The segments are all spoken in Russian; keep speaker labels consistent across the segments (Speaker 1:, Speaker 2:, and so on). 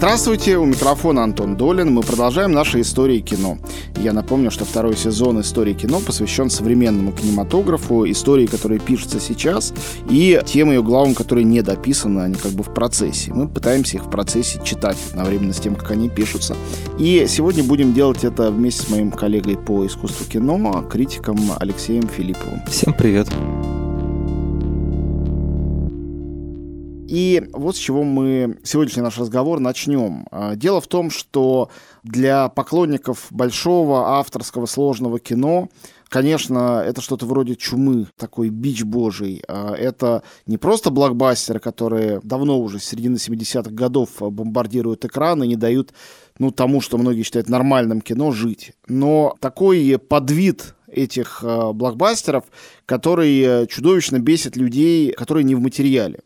Speaker 1: Здравствуйте, у микрофона Антон Долин. Мы продолжаем наши истории кино. Я напомню, что второй сезон истории кино посвящен современному кинематографу, истории, которые пишутся сейчас, и тем ее главам, которые не дописаны, они как бы в процессе. Мы пытаемся их в процессе читать одновременно с тем, как они пишутся. И сегодня будем делать это вместе с моим коллегой по искусству кино, критиком Алексеем Филипповым.
Speaker 2: Всем привет.
Speaker 1: И вот с чего мы сегодняшний наш разговор начнем. А, дело в том, что для поклонников большого авторского сложного кино Конечно, это что-то вроде чумы, такой бич божий. А, это не просто блокбастеры, которые давно уже с середины 70-х годов бомбардируют экраны и не дают ну, тому, что многие считают нормальным кино, жить. Но такой подвид этих а, блокбастеров, который чудовищно бесит людей, которые не в материале.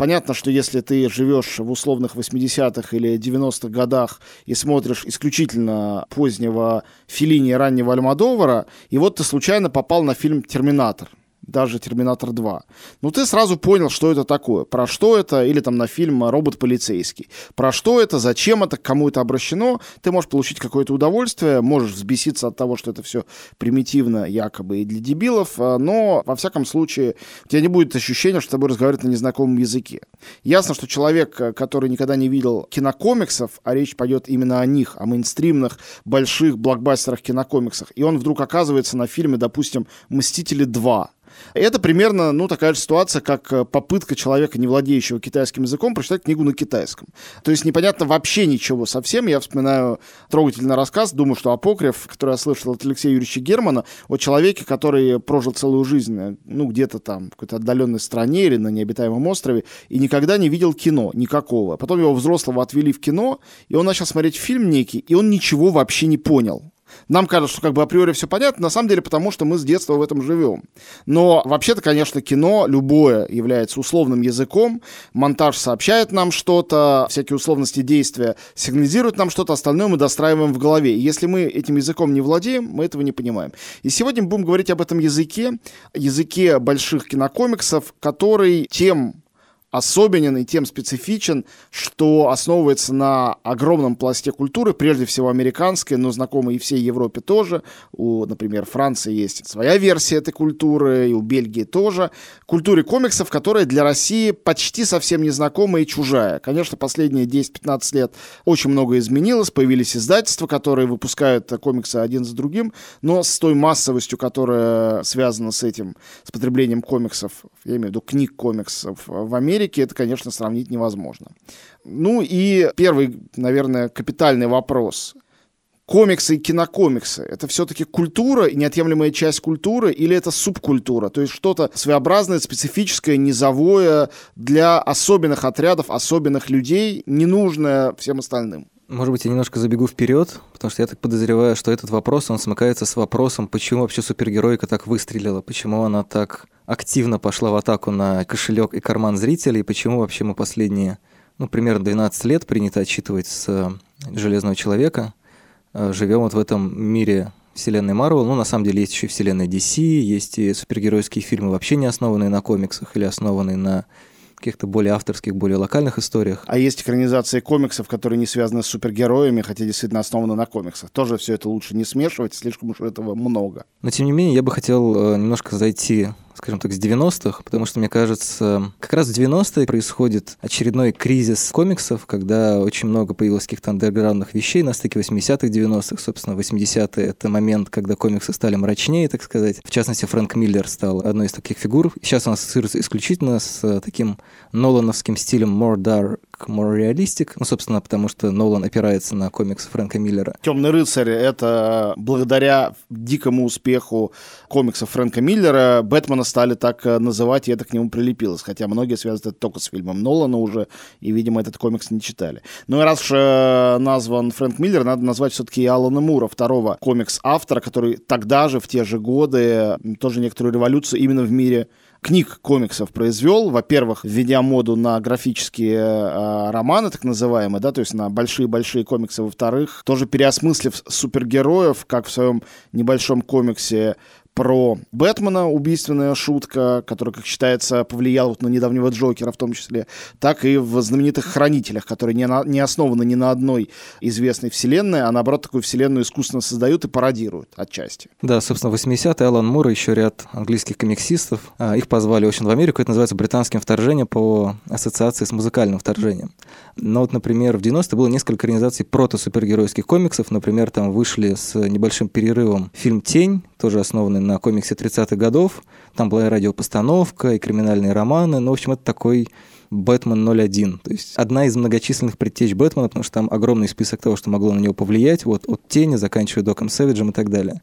Speaker 1: Понятно, что если ты живешь в условных 80-х или 90-х годах и смотришь исключительно позднего Филини раннего Альмадовара, и вот ты случайно попал на фильм «Терминатор», даже «Терминатор 2». Ну, ты сразу понял, что это такое, про что это, или там на фильм «Робот полицейский». Про что это, зачем это, к кому это обращено, ты можешь получить какое-то удовольствие, можешь взбеситься от того, что это все примитивно якобы и для дебилов, а, но, во всяком случае, у тебя не будет ощущения, что с тобой разговаривают на незнакомом языке. Ясно, что человек, который никогда не видел кинокомиксов, а речь пойдет именно о них, о мейнстримных, больших блокбастерах кинокомиксах, и он вдруг оказывается на фильме, допустим, «Мстители 2», это примерно, ну, такая же ситуация, как э, попытка человека, не владеющего китайским языком, прочитать книгу на китайском. То есть непонятно вообще ничего совсем. Я вспоминаю трогательный рассказ, думаю, что апокриф, который я слышал от Алексея Юрьевича Германа, о человеке, который прожил целую жизнь, ну, где-то там, в какой-то отдаленной стране или на необитаемом острове, и никогда не видел кино никакого. Потом его взрослого отвели в кино, и он начал смотреть фильм некий, и он ничего вообще не понял. Нам кажется, что как бы априори все понятно, на самом деле потому, что мы с детства в этом живем. Но вообще-то, конечно, кино любое является условным языком, монтаж сообщает нам что-то, всякие условности действия сигнализируют нам что-то, остальное мы достраиваем в голове. И если мы этим языком не владеем, мы этого не понимаем. И сегодня мы будем говорить об этом языке, языке больших кинокомиксов, который тем особенен и тем специфичен, что основывается на огромном пласте культуры, прежде всего американской, но знакомой и всей Европе тоже. У, например, Франции есть своя версия этой культуры, и у Бельгии тоже. Культуре комиксов, которая для России почти совсем незнакомая и чужая. Конечно, последние 10-15 лет очень много изменилось, появились издательства, которые выпускают комиксы один за другим, но с той массовостью, которая связана с этим, с потреблением комиксов, я имею в виду книг комиксов в Америке, Америке это, конечно, сравнить невозможно. Ну и первый, наверное, капитальный вопрос. Комиксы и кинокомиксы — это все-таки культура и неотъемлемая часть культуры или это субкультура? То есть что-то своеобразное, специфическое, низовое для особенных отрядов, особенных людей, ненужное всем остальным?
Speaker 2: Может быть, я немножко забегу вперед, потому что я так подозреваю, что этот вопрос, он смыкается с вопросом, почему вообще супергероика так выстрелила, почему она так активно пошла в атаку на кошелек и карман зрителей, почему вообще мы последние, ну, примерно 12 лет принято отчитывать с э, Железного Человека, э, живем вот в этом мире вселенной Марвел. Ну, на самом деле, есть еще вселенная DC, есть и супергеройские фильмы, вообще не основанные на комиксах или основанные на каких-то более авторских, более локальных историях.
Speaker 1: А есть экранизации комиксов, которые не связаны с супергероями, хотя действительно основаны на комиксах. Тоже все это лучше не смешивать, слишком уж этого много.
Speaker 2: Но тем не менее, я бы хотел э, немножко зайти скажем так, с 90-х, потому что, мне кажется, как раз в 90-е происходит очередной кризис комиксов, когда очень много появилось каких-то андерграундных вещей на стыке 80-х, 90-х. Собственно, 80-е — это момент, когда комиксы стали мрачнее, так сказать. В частности, Фрэнк Миллер стал одной из таких фигур. Сейчас он ассоциируется исключительно с таким Нолановским стилем more dark, more realistic. Ну, собственно, потому что Нолан опирается на комиксы Фрэнка Миллера.
Speaker 1: «Темный рыцарь» — это благодаря дикому успеху комиксов Фрэнка Миллера Бэтмена стали так э, называть, и это к нему прилепилось. Хотя многие связывают это только с фильмом Нолана уже, и, видимо, этот комикс не читали. Ну и раз уж э, назван Фрэнк Миллер, надо назвать все-таки и Алана Мура, второго комикс-автора, который тогда же, в те же годы, тоже некоторую революцию именно в мире книг комиксов произвел. Во-первых, введя моду на графические э, романы, так называемые, да, то есть на большие-большие комиксы. Во-вторых, тоже переосмыслив супергероев, как в своем небольшом комиксе про Бэтмена, убийственная шутка, которая, как считается, повлияла вот на недавнего Джокера в том числе, так и в знаменитых «Хранителях», которые не, на, не основаны ни на одной известной вселенной, а наоборот такую вселенную искусственно создают и пародируют отчасти.
Speaker 2: Да, собственно, 80-е Алан Мур и еще ряд английских комиксистов. А, их позвали очень в Америку, это называется британским вторжением по ассоциации с музыкальным вторжением. Но вот, например, в 90-е было несколько организаций прото-супергеройских комиксов. Например, там вышли с небольшим перерывом фильм «Тень», тоже основанный на комиксе 30-х годов. Там была и радиопостановка, и криминальные романы. Ну, в общем, это такой Бэтмен 01. То есть одна из многочисленных предтеч Бэтмена, потому что там огромный список того, что могло на него повлиять, вот от тени, заканчивая Доком Сэвиджем и так далее.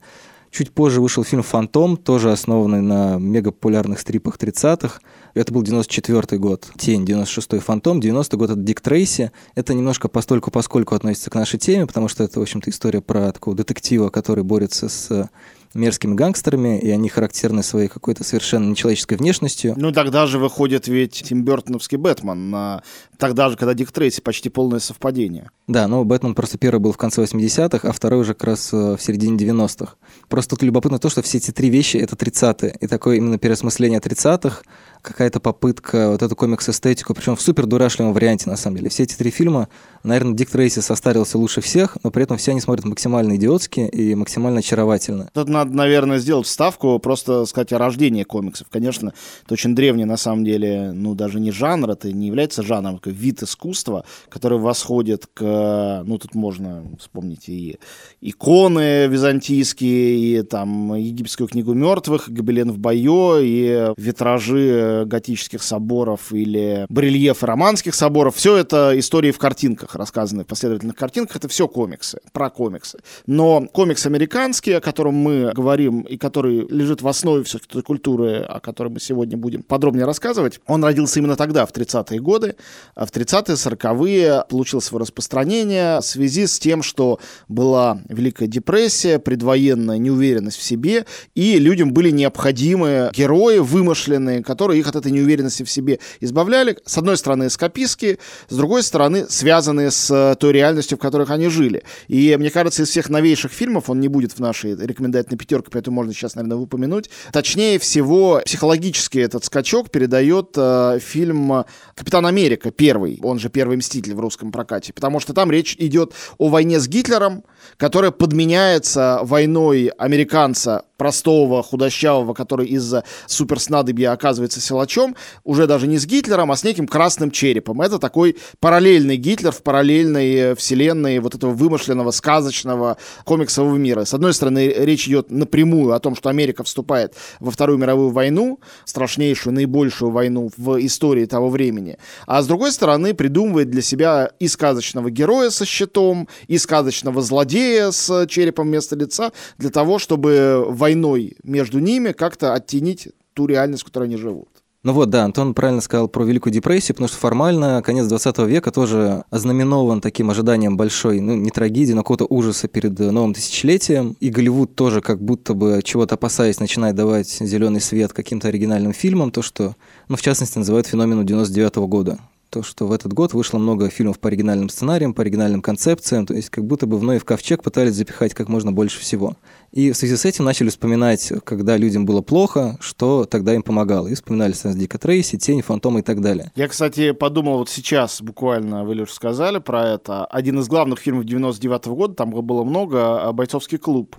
Speaker 2: Чуть позже вышел фильм «Фантом», тоже основанный на мегапопулярных стрипах 30-х. Это был 94 год. «Тень», 96-й «Фантом», 90-й год — это «Дик Трейси». Это немножко постольку поскольку относится к нашей теме, потому что это, в общем-то, история про такого детектива, который борется с мерзкими гангстерами, и они характерны своей какой-то совершенно нечеловеческой внешностью.
Speaker 1: Ну, тогда же выходит ведь Тим Бертоновский Бэтмен, на... тогда же, когда Дик Трейси, почти полное совпадение.
Speaker 2: Да, но Бэтмен просто первый был в конце 80-х, а второй уже как раз э, в середине 90-х. Просто тут любопытно то, что все эти три вещи — это 30-е, и такое именно переосмысление 30-х, какая-то попытка вот эту комикс-эстетику, причем в супер дурашливом варианте, на самом деле. Все эти три фильма, наверное, Дик Трейси состарился лучше всех, но при этом все они смотрят максимально идиотски и максимально очаровательно.
Speaker 1: Тут надо, наверное, сделать вставку, просто сказать о рождении комиксов. Конечно, это очень древний, на самом деле, ну, даже не жанр, это не является жанром, это вид искусства, который восходит к, ну, тут можно вспомнить и иконы византийские, и там египетскую книгу мертвых, гобелен в бою, и витражи готических соборов или барельефы романских соборов. Все это истории в картинках, рассказанные в последовательных картинках. Это все комиксы, про комиксы. Но комикс американский, о котором мы говорим, и который лежит в основе всей той культуры, о которой мы сегодня будем подробнее рассказывать, он родился именно тогда, в 30-е годы. А в 30-е, 40-е получил свое распространение в связи с тем, что была Великая депрессия, предвоенная неуверенность в себе, и людям были необходимы герои вымышленные, которые их от этой неуверенности в себе избавляли. С одной стороны, эскапистские, с другой стороны, связанные с э, той реальностью, в которых они жили. И мне кажется, из всех новейших фильмов, он не будет в нашей рекомендательной пятерке, поэтому можно сейчас, наверное, упомянуть, точнее всего, психологически этот скачок передает э, фильм «Капитан Америка», первый, он же «Первый мститель» в русском прокате, потому что там речь идет о войне с Гитлером, которая подменяется войной американца простого, худощавого, который из-за суперснадобья оказывается силачом, уже даже не с Гитлером, а с неким красным черепом. Это такой параллельный Гитлер в параллельной вселенной вот этого вымышленного, сказочного комиксового мира. С одной стороны, речь идет напрямую о том, что Америка вступает во Вторую мировую войну, страшнейшую, наибольшую войну в истории того времени. А с другой стороны, придумывает для себя и сказочного героя со щитом, и сказочного злодея с черепом вместо лица, для того, чтобы войной между ними как-то оттенить ту реальность, в которой они живут.
Speaker 2: Ну вот, да, Антон правильно сказал про Великую депрессию, потому что формально конец 20 века тоже ознаменован таким ожиданием большой, ну, не трагедии, но какого-то ужаса перед новым тысячелетием. И Голливуд тоже как будто бы чего-то опасаясь начинает давать зеленый свет каким-то оригинальным фильмам, то, что, ну, в частности, называют феноменом 99 -го года то, что в этот год вышло много фильмов по оригинальным сценариям, по оригинальным концепциям, то есть как будто бы в Ноев ковчег пытались запихать как можно больше всего. И в связи с этим начали вспоминать, когда людям было плохо, что тогда им помогало. И вспоминали Сенс Дика Трейси, Тень, Фантома и так далее.
Speaker 1: Я, кстати, подумал вот сейчас, буквально вы лишь сказали про это. Один из главных фильмов 99 -го года, там было много, а, «Бойцовский клуб».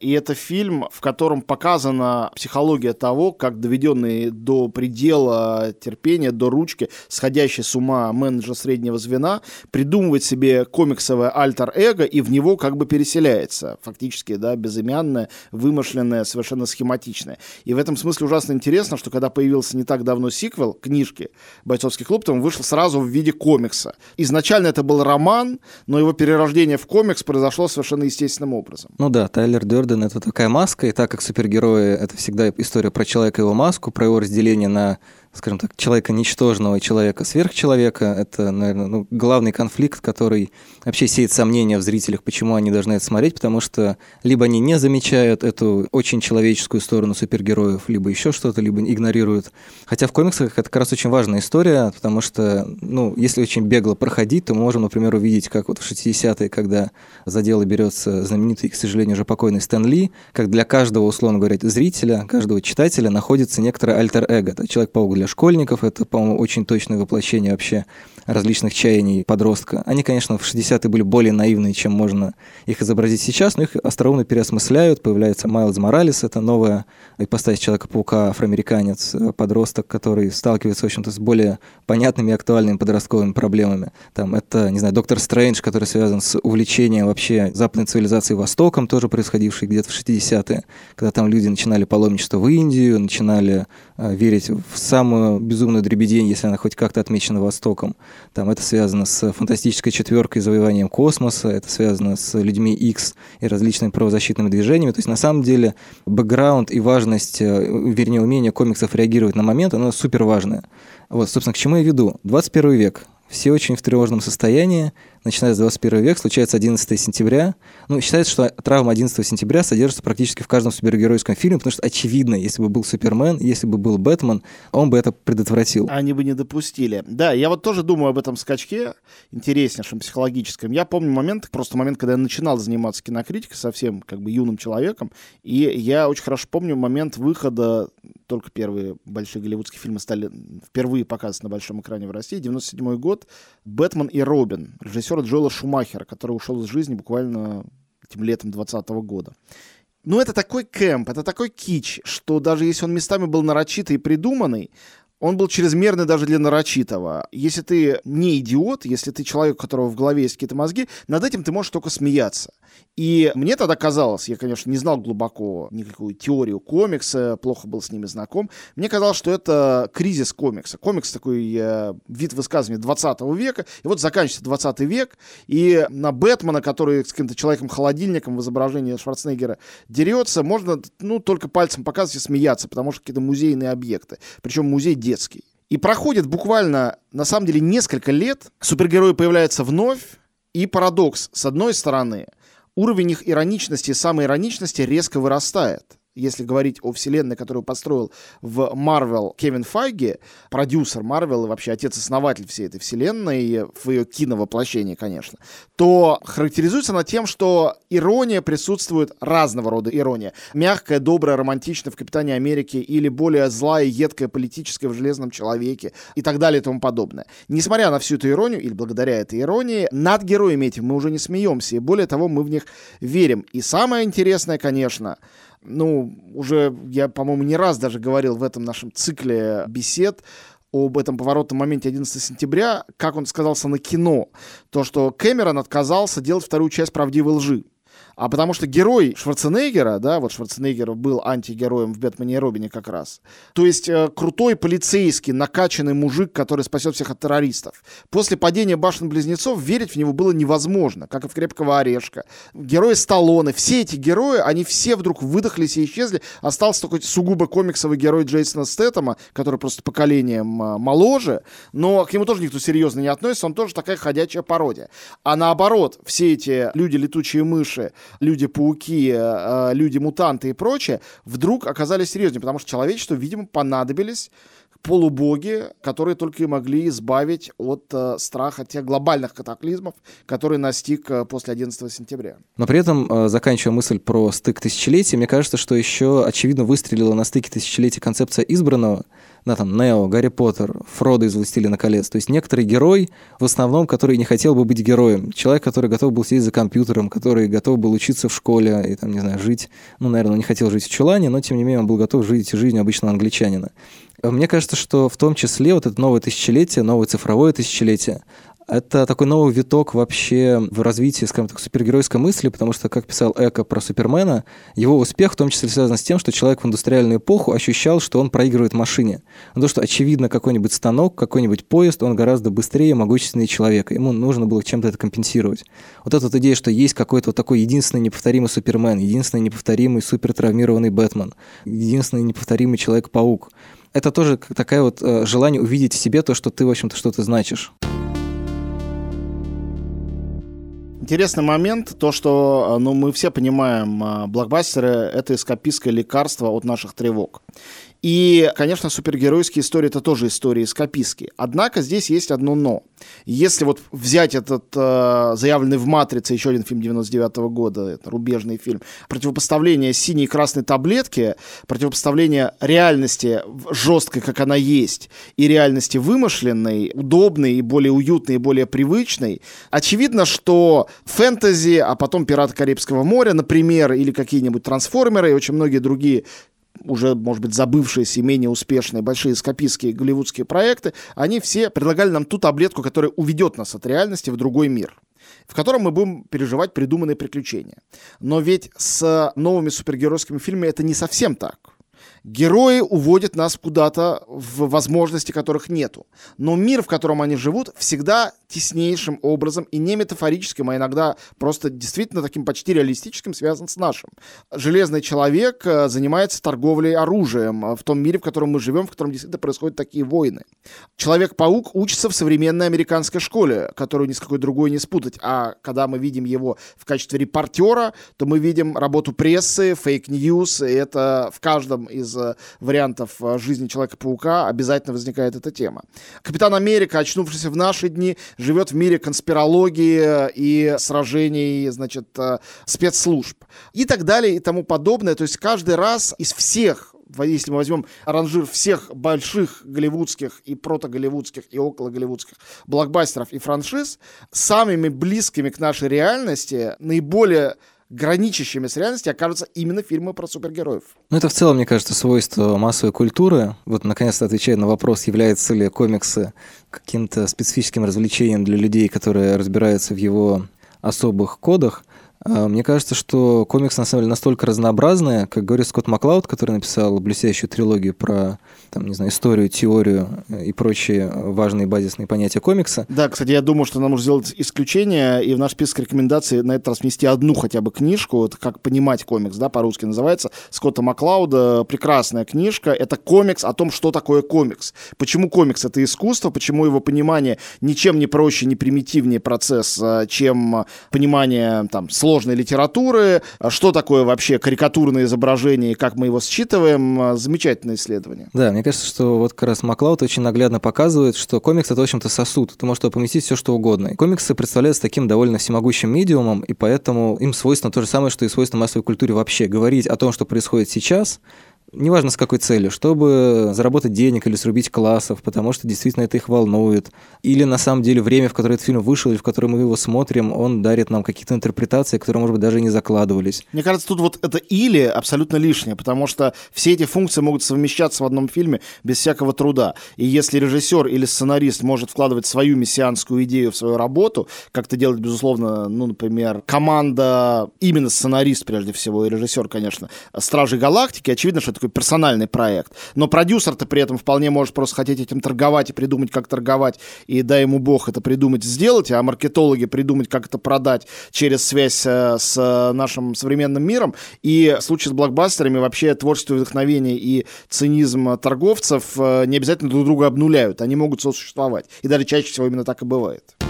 Speaker 1: И это фильм, в котором показана психология того, как доведенный до предела терпения, до ручки, сходящий с ума менеджер среднего звена, придумывает себе комиксовое альтер-эго и в него как бы переселяется. Фактически, да, безымянное, вымышленное, совершенно схематичное. И в этом смысле ужасно интересно, что когда появился не так давно сиквел книжки «Бойцовский клуб», то он вышел сразу в виде комикса. Изначально это был роман, но его перерождение в комикс произошло совершенно естественным образом.
Speaker 2: Ну да, Тайлер Дёрден Джордан — это такая маска, и так как супергерои — это всегда история про человека и его маску, про его разделение на скажем так, человека ничтожного человека сверхчеловека. Это, наверное, ну, главный конфликт, который вообще сеет сомнения в зрителях, почему они должны это смотреть, потому что либо они не замечают эту очень человеческую сторону супергероев, либо еще что-то, либо игнорируют. Хотя в комиксах это как раз очень важная история, потому что, ну, если очень бегло проходить, то мы можем, например, увидеть, как вот в 60-е, когда за дело берется знаменитый, к сожалению, уже покойный Стэн Ли, как для каждого, условно говоря, зрителя, каждого читателя находится некоторое альтер-эго. Человек-паук для школьников, это, по-моему, очень точное воплощение вообще различных чаяний подростка. Они, конечно, в 60-е были более наивные, чем можно их изобразить сейчас, но их остроумно переосмысляют. Появляется Майлз Моралес, это новая ипостась Человека-паука, афроамериканец, подросток, который сталкивается, в общем-то, с более понятными и актуальными подростковыми проблемами. Там это, не знаю, Доктор Стрэндж, который связан с увлечением вообще западной цивилизации Востоком, тоже происходивший где-то в 60-е, когда там люди начинали паломничество в Индию, начинали э, верить в самую безумную дребедень, если она хоть как-то отмечена Востоком. Там это связано с фантастической четверкой и завоеванием космоса, это связано с людьми X и различными правозащитными движениями. То есть на самом деле бэкграунд и важность, э, вернее, умение комиксов реагировать на момент, оно супер важное. Вот, собственно, к чему я веду. 21 век. Все очень в тревожном состоянии, начиная с 21 века, случается 11 сентября. Ну, считается, что травма 11 сентября содержится практически в каждом супергеройском фильме, потому что очевидно, если бы был Супермен, если бы был Бэтмен, он бы это предотвратил.
Speaker 1: Они бы не допустили. Да, я вот тоже думаю об этом скачке, интереснейшем, психологическом. Я помню момент, просто момент, когда я начинал заниматься кинокритикой совсем как бы юным человеком, и я очень хорошо помню момент выхода, только первые большие голливудские фильмы стали впервые показываться на большом экране в России, 97 год, «Бэтмен и Робин», режиссер режиссера Джоэла Шумахера, который ушел из жизни буквально этим летом 2020 года. Ну, это такой кэмп, это такой кич, что даже если он местами был нарочитый и придуманный, он был чрезмерный даже для нарочитого. Если ты не идиот, если ты человек, у которого в голове есть какие-то мозги, над этим ты можешь только смеяться. И мне тогда казалось, я, конечно, не знал глубоко никакую теорию комикса, плохо был с ними знаком, мне казалось, что это кризис комикса. Комикс такой э, вид высказывания 20 века, и вот заканчивается 20 век, и на Бэтмена, который с каким-то человеком-холодильником в изображении Шварценеггера дерется, можно, ну, только пальцем показывать и смеяться, потому что какие-то музейные объекты, причем музей детский. И проходит буквально, на самом деле, несколько лет, супергерои появляются вновь, и парадокс, с одной стороны, уровень их ироничности и самоироничности резко вырастает если говорить о вселенной, которую построил в Марвел Кевин Файги, продюсер Марвел и вообще отец-основатель всей этой вселенной, в ее киновоплощении, конечно, то характеризуется она тем, что ирония присутствует, разного рода ирония. Мягкая, добрая, романтичная в «Капитане Америки» или более злая, едкая, политическая в «Железном человеке» и так далее и тому подобное. Несмотря на всю эту иронию, или благодаря этой иронии, над героями этим мы уже не смеемся, и более того, мы в них верим. И самое интересное, конечно, ну, уже я, по-моему, не раз даже говорил в этом нашем цикле бесед об этом поворотном моменте 11 сентября, как он сказался на кино, то, что Кэмерон отказался делать вторую часть «Правдивой лжи» а потому что герой Шварценеггера, да, вот Шварценеггер был антигероем в «Бэтмене и Робине» как раз, то есть э, крутой полицейский, накачанный мужик, который спасет всех от террористов. После падения башен-близнецов верить в него было невозможно, как и в «Крепкого орешка». Герои Сталлоне, все эти герои, они все вдруг выдохлись и исчезли, остался только сугубо комиксовый герой Джейсона Стэттема, который просто поколением э, моложе, но к нему тоже никто серьезно не относится, он тоже такая ходячая пародия. А наоборот, все эти люди-летучие мыши, люди-пауки, э, люди-мутанты и прочее, вдруг оказались серьезнее, потому что человечеству, видимо, понадобились полубоги, которые только и могли избавить от э, страха тех глобальных катаклизмов, которые настиг э, после 11 сентября.
Speaker 2: Но при этом, э, заканчивая мысль про стык тысячелетий, мне кажется, что еще очевидно выстрелила на стыке тысячелетий концепция избранного, да, там, Нео, Гарри Поттер, Фродо из «Властелина колец». То есть некоторый герой, в основном, который не хотел бы быть героем. Человек, который готов был сидеть за компьютером, который готов был учиться в школе и, там, не знаю, жить, ну, наверное, он не хотел жить в чулане, но, тем не менее, он был готов жить жизнью обычного англичанина. Мне кажется, что в том числе вот это новое тысячелетие, новое цифровое тысячелетие, Это такой новый виток вообще в развитии, скажем так, супергеройской мысли, потому что, как писал Эко про Супермена, его успех в том числе связан с тем, что человек в индустриальную эпоху ощущал, что он проигрывает машине. Ну, то, что, очевидно, какой-нибудь станок, какой-нибудь поезд, он гораздо быстрее и могущественнее человека. Ему нужно было чем-то это компенсировать. Вот эта вот идея, что есть какой-то вот такой единственный неповторимый Супермен, единственный неповторимый супертравмированный Бэтмен, единственный неповторимый Человек-паук. Это тоже такая вот э, желание увидеть в себе то, что ты, в общем-то, что-то значишь.
Speaker 1: Интересный момент, то, что э, ну, мы все понимаем, э, блокбастеры — это эскапистское лекарство от наших тревог. И, конечно, супергеройские истории — это тоже истории эскапистские. Однако здесь есть одно «но». Если вот взять этот э, заявленный в «Матрице» еще один фильм 99 -го года, это рубежный фильм, противопоставление синей и красной таблетки, противопоставление реальности жесткой, как она есть, и реальности вымышленной, удобной и более уютной и более привычной, очевидно, что фэнтези, а потом «Пираты Карибского моря», например, или какие-нибудь «Трансформеры» и очень многие другие уже, может быть, забывшиеся и менее успешные большие скопистские голливудские проекты, они все предлагали нам ту таблетку, которая уведет нас от реальности в другой мир в котором мы будем переживать придуманные приключения. Но ведь с новыми супергеройскими фильмами это не совсем так. Герои уводят нас куда-то в возможности, которых нету. Но мир, в котором они живут, всегда теснейшим образом и не метафорическим, а иногда просто действительно таким почти реалистическим связан с нашим. Железный человек э, занимается торговлей оружием э, в том мире, в котором мы живем, в котором действительно происходят такие войны. Человек-паук учится в современной американской школе, которую ни с какой другой не спутать. А когда мы видим его в качестве репортера, то мы видим работу прессы, fake news, и это в каждом из э, вариантов жизни Человека-паука обязательно возникает эта тема. Капитан Америка, очнувшийся в наши дни, живет в мире конспирологии и сражений, значит, э, спецслужб и так далее и тому подобное. То есть каждый раз из всех если мы возьмем ранжир всех больших голливудских и протоголливудских и около голливудских блокбастеров и франшиз, самыми близкими к нашей реальности, наиболее граничащими с реальностью окажутся именно фильмы про супергероев.
Speaker 2: Ну, это в целом, мне кажется, свойство массовой культуры. Вот, наконец-то, отвечая на вопрос, являются ли комиксы каким-то специфическим развлечением для людей, которые разбираются в его особых кодах – мне кажется, что комиксы, на самом деле, настолько разнообразные, как говорит Скотт Маклауд, который написал блестящую трилогию про, там, не знаю, историю, теорию и прочие важные базисные понятия комикса.
Speaker 1: Да, кстати, я думаю, что нам нужно сделать исключение и в наш список рекомендаций на этот раз внести одну хотя бы книжку, вот как понимать комикс, да, по-русски называется, Скотта Маклауда, прекрасная книжка, это комикс о том, что такое комикс. Почему комикс — это искусство, почему его понимание ничем не проще, не примитивнее процесс, а, чем понимание, там, сложной литературы, что такое вообще карикатурное изображение и как мы его считываем. Замечательное исследование.
Speaker 2: Да, мне кажется, что вот как раз Маклауд очень наглядно показывает, что комикс — это, в общем-то, сосуд. Ты можешь туда поместить все, что угодно. И комиксы представляются таким довольно всемогущим медиумом, и поэтому им свойственно то же самое, что и свойственно массовой культуре вообще. Говорить о том, что происходит сейчас, неважно с какой целью, чтобы заработать денег или срубить классов, потому что действительно это их волнует. Или на самом деле время, в которое этот фильм вышел, или в которое мы его смотрим, он дарит нам какие-то интерпретации, которые, может быть, даже не закладывались.
Speaker 1: Мне кажется, тут вот это «или» абсолютно лишнее, потому что все эти функции могут совмещаться в одном фильме без всякого труда. И если режиссер или сценарист может вкладывать свою мессианскую идею в свою работу, как это делает, безусловно, ну, например, команда, именно сценарист, прежде всего, и режиссер, конечно, «Стражей Галактики», очевидно, что такой персональный проект. Но продюсер-то при этом вполне может просто хотеть этим торговать и придумать, как торговать, и дай ему бог это придумать, сделать, а маркетологи придумать, как это продать через связь э, с нашим современным миром. И в случае с блокбастерами вообще творчество вдохновение и цинизм торговцев э, не обязательно друг друга обнуляют, они могут сосуществовать. И даже чаще всего именно так и бывает.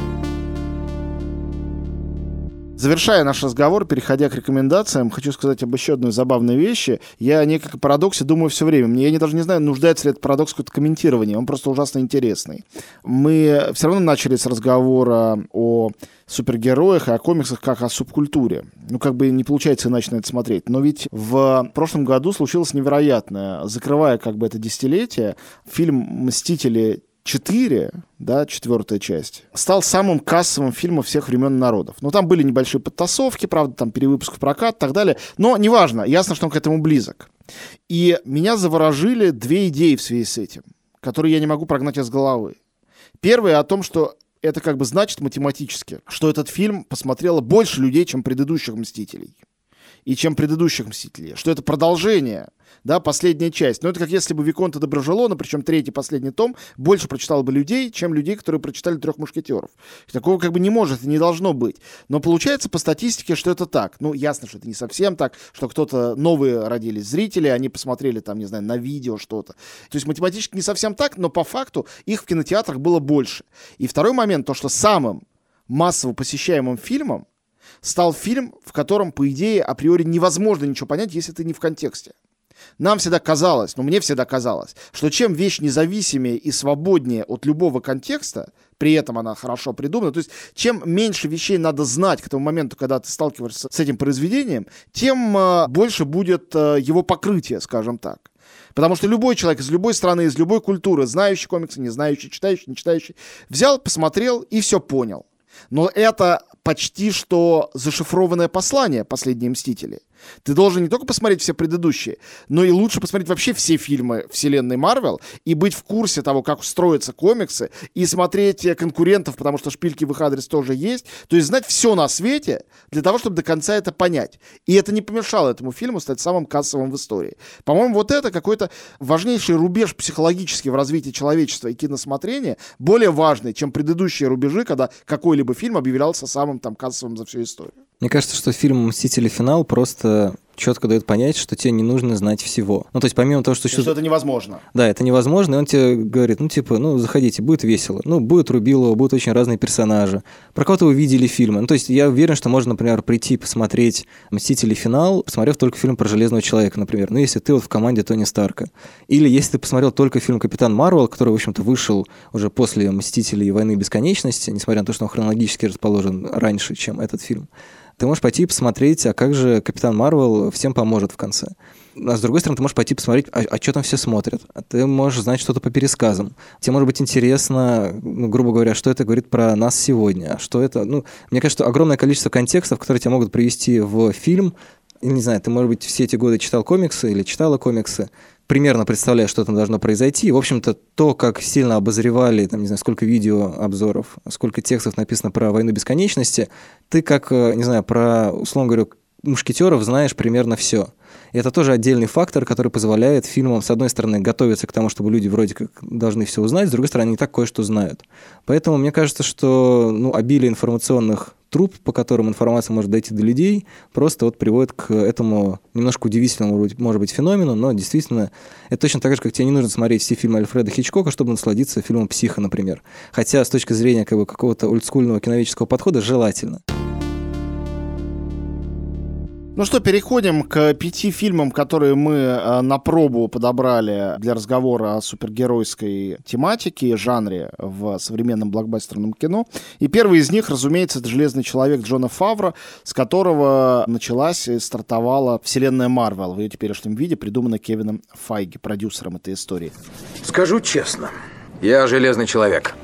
Speaker 1: Завершая наш разговор, переходя к рекомендациям, хочу сказать об еще одной забавной вещи. Я о некой парадоксе думаю все время. Мне, я не, даже не знаю, нуждается ли этот парадокс в какое-то комментирование. Он просто ужасно интересный. Мы все равно начали с разговора о супергероях и о комиксах как о субкультуре. Ну, как бы не получается иначе на это смотреть. Но ведь в прошлом году случилось невероятное. Закрывая как бы это десятилетие, фильм «Мстители 4, да, четвертая часть, стал самым кассовым фильмом всех времен народов. Ну, там были небольшие подтасовки, правда, там перевыпуск в прокат и так далее, но неважно, ясно, что он к этому близок. И меня заворожили две идеи в связи с этим, которые я не могу прогнать из головы. Первое о том, что это как бы значит математически, что этот фильм посмотрело больше людей, чем предыдущих «Мстителей» и чем предыдущих «Мстителей», что это продолжение да, последняя часть. Но это как если бы Виконта Доброжелона, причем третий, последний том, больше прочитал бы людей, чем людей, которые прочитали «Трех мушкетеров». Такого как бы не может и не должно быть. Но получается по статистике, что это так. Ну, ясно, что это не совсем так, что кто-то новые родились зрители, они посмотрели там, не знаю, на видео что-то. То есть математически не совсем так, но по факту их в кинотеатрах было больше. И второй момент, то, что самым массово посещаемым фильмом стал фильм, в котором, по идее, априори невозможно ничего понять, если ты не в контексте. Нам всегда казалось, ну мне всегда казалось, что чем вещь независимее и свободнее от любого контекста, при этом она хорошо придумана, то есть чем меньше вещей надо знать к тому моменту, когда ты сталкиваешься с этим произведением, тем э, больше будет э, его покрытие, скажем так. Потому что любой человек из любой страны, из любой культуры, знающий комиксы, не знающий, читающий, не читающий, взял, посмотрел и все понял. Но это почти что зашифрованное послание «Последние мстители». Ты должен не только посмотреть все предыдущие, но и лучше посмотреть вообще все фильмы вселенной Марвел и быть в курсе того, как строятся комиксы, и смотреть конкурентов, потому что шпильки в их адрес тоже есть. То есть знать все на свете для того, чтобы до конца это понять. И это не помешало этому фильму стать самым кассовым в истории. По-моему, вот это какой-то важнейший рубеж психологически в развитии человечества и киносмотрения, более важный, чем предыдущие рубежи, когда какой-либо фильм объявлялся самым там кассовым за всю историю.
Speaker 2: Мне кажется, что фильм «Мстители. Финал» просто четко дает понять, что тебе не нужно знать всего. Ну, то есть помимо того, что...
Speaker 1: Что это невозможно.
Speaker 2: Да, это невозможно, и он тебе говорит, ну, типа, ну, заходите, будет весело. Ну, будет Рубилова, будут очень разные персонажи. Про кого-то вы видели фильмы. Ну, то есть я уверен, что можно, например, прийти посмотреть «Мстители. Финал», посмотрев только фильм про Железного Человека, например. Ну, если ты вот в команде Тони Старка. Или если ты посмотрел только фильм «Капитан Марвел», который, в общем-то, вышел уже после «Мстителей. Войны бесконечности», несмотря на то, что он хронологически расположен раньше, чем этот фильм ты можешь пойти посмотреть, а как же Капитан Марвел всем поможет в конце. А с другой стороны, ты можешь пойти посмотреть, а, а что там все смотрят. А ты можешь знать что-то по пересказам. Тебе может быть интересно, ну, грубо говоря, что это говорит про нас сегодня. А что это... Ну, мне кажется, что огромное количество контекстов, которые тебя могут привести в фильм, или, не знаю, ты, может быть, все эти годы читал комиксы или читала комиксы, примерно представляешь, что там должно произойти. И, в общем-то, то, как сильно обозревали, там, не знаю, сколько видео обзоров, сколько текстов написано про войну бесконечности, ты как, э, не знаю, про, условно говоря, мушкетеров знаешь примерно все. И это тоже отдельный фактор, который позволяет фильмам, с одной стороны, готовиться к тому, чтобы люди вроде как должны все узнать, с другой стороны, они так кое-что знают. Поэтому мне кажется, что ну, обилие информационных труб, по которым информация может дойти до людей, просто вот приводит к этому немножко удивительному, может быть, феномену, но действительно это точно так же, как тебе не нужно смотреть все фильмы Альфреда Хичкока, чтобы насладиться фильмом «Психа», например. Хотя с точки зрения как бы, какого-то олдскульного киноведческого подхода желательно.
Speaker 1: Ну что, переходим к пяти фильмам, которые мы э, на пробу подобрали для разговора о супергеройской тематике, жанре в современном блокбастерном кино. И первый из них, разумеется, это «Железный человек» Джона Фавра, с которого началась и стартовала вселенная Марвел в ее теперешнем виде, придуманная Кевином Файги, продюсером этой истории.
Speaker 3: Скажу честно, я «Железный человек».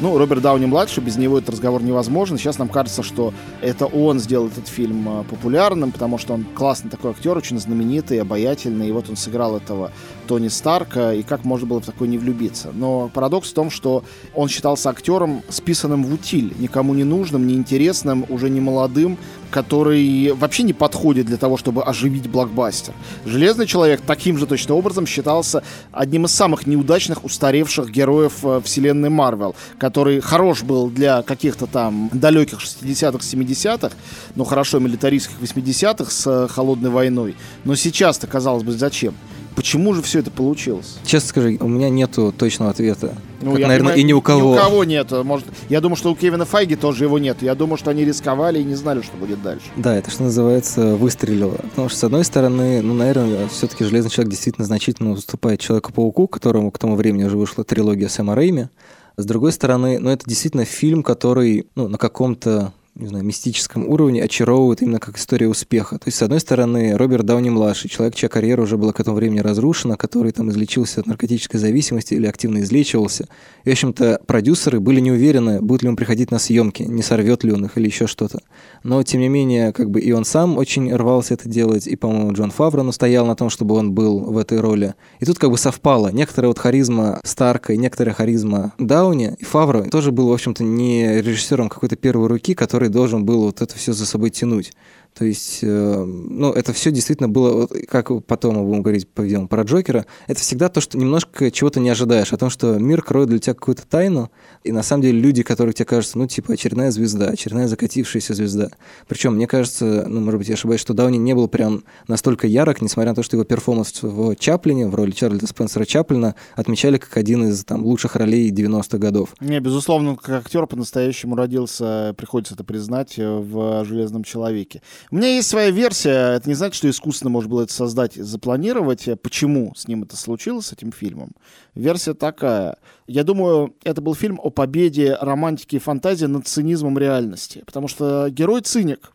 Speaker 1: Ну, Роберт Дауни-младший, без него этот разговор невозможен. Сейчас нам кажется, что это он сделал этот фильм а, популярным, потому что он классный такой актер, очень знаменитый, обаятельный, и вот он сыграл этого Тони Старка, и как можно было в такой не влюбиться. Но парадокс в том, что он считался актером, списанным в утиль, никому не нужным, неинтересным, уже не молодым, который вообще не подходит для того, чтобы оживить блокбастер. Железный человек таким же точно образом считался одним из самых неудачных, устаревших героев э, вселенной Марвел, который хорош был для каких-то там далеких 60-х, 70-х, но хорошо милитаристских 80-х с э, холодной войной. Но сейчас-то, казалось бы, зачем? Почему же все это получилось?
Speaker 2: Честно скажи, у меня нету точного ответа.
Speaker 1: Ну, как, я наверное, понимаю, и ни у кого. Ни у кого нет. Может, я думаю, что у Кевина Файги тоже его нет. Я думаю, что они рисковали и не знали, что будет дальше.
Speaker 2: Да, это что называется выстрелило. Потому что, с одной стороны, ну, наверное, все-таки Железный человек действительно значительно уступает Человеку-пауку, которому к тому времени уже вышла трилогия Сэма Рэйми. С другой стороны, ну, это действительно фильм, который ну, на каком-то не знаю, мистическом уровне очаровывает именно как история успеха. То есть, с одной стороны, Роберт Дауни-младший, человек, чья карьера уже была к этому времени разрушена, который там излечился от наркотической зависимости или активно излечивался. И, в общем-то, продюсеры были не уверены, будет ли он приходить на съемки, не сорвет ли он их или еще что-то. Но, тем не менее, как бы и он сам очень рвался это делать, и, по-моему, Джон Фавро настоял на том, чтобы он был в этой роли. И тут как бы совпало. Некоторая вот харизма Старка и некоторая харизма Дауни, и Фавро тоже был, в общем-то, не режиссером какой-то первой руки, который который должен был вот это все за собой тянуть. То есть, э, ну, это все действительно было, как потом мы будем говорить, по про Джокера, это всегда то, что немножко чего-то не ожидаешь, о том, что мир кроет для тебя какую-то тайну, и на самом деле люди, которые тебе кажутся, ну, типа, очередная звезда, очередная закатившаяся звезда. Причем, мне кажется, ну, может быть, я ошибаюсь, что Дауни не был прям настолько ярок, несмотря на то, что его перформанс в Чаплине, в роли Чарльза Спенсера Чаплина, отмечали как один из там лучших ролей 90-х годов.
Speaker 1: Не, безусловно, как актер по-настоящему родился, приходится это признать, в «Железном человеке». У меня есть своя версия. Это не значит, что искусственно можно было это создать, запланировать. Почему с ним это случилось, с этим фильмом? Версия такая. Я думаю, это был фильм о победе романтики и фантазии над цинизмом реальности. Потому что герой циник.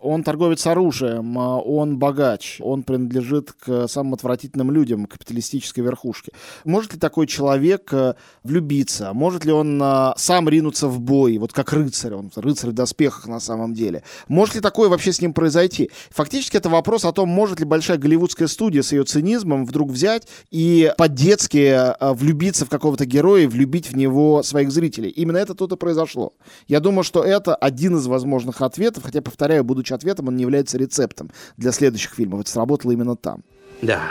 Speaker 1: Он торговец оружием, а он богач, он принадлежит к самым отвратительным людям капиталистической верхушки. Может ли такой человек э, влюбиться? Может ли он э, сам ринуться в бой, вот как рыцарь, он рыцарь в доспехах на самом деле? Может ли такое вообще с ним произойти? Фактически это вопрос о том, может ли большая голливудская студия с ее цинизмом вдруг взять и по-детски э, влюбиться в какого-то героя и влюбить в него своих зрителей. Именно это тут и произошло. Я думаю, что это один из возможных ответов, хотя, повторяю, будучи ответом, он не является рецептом для следующих фильмов. Это сработало именно там.
Speaker 4: Да,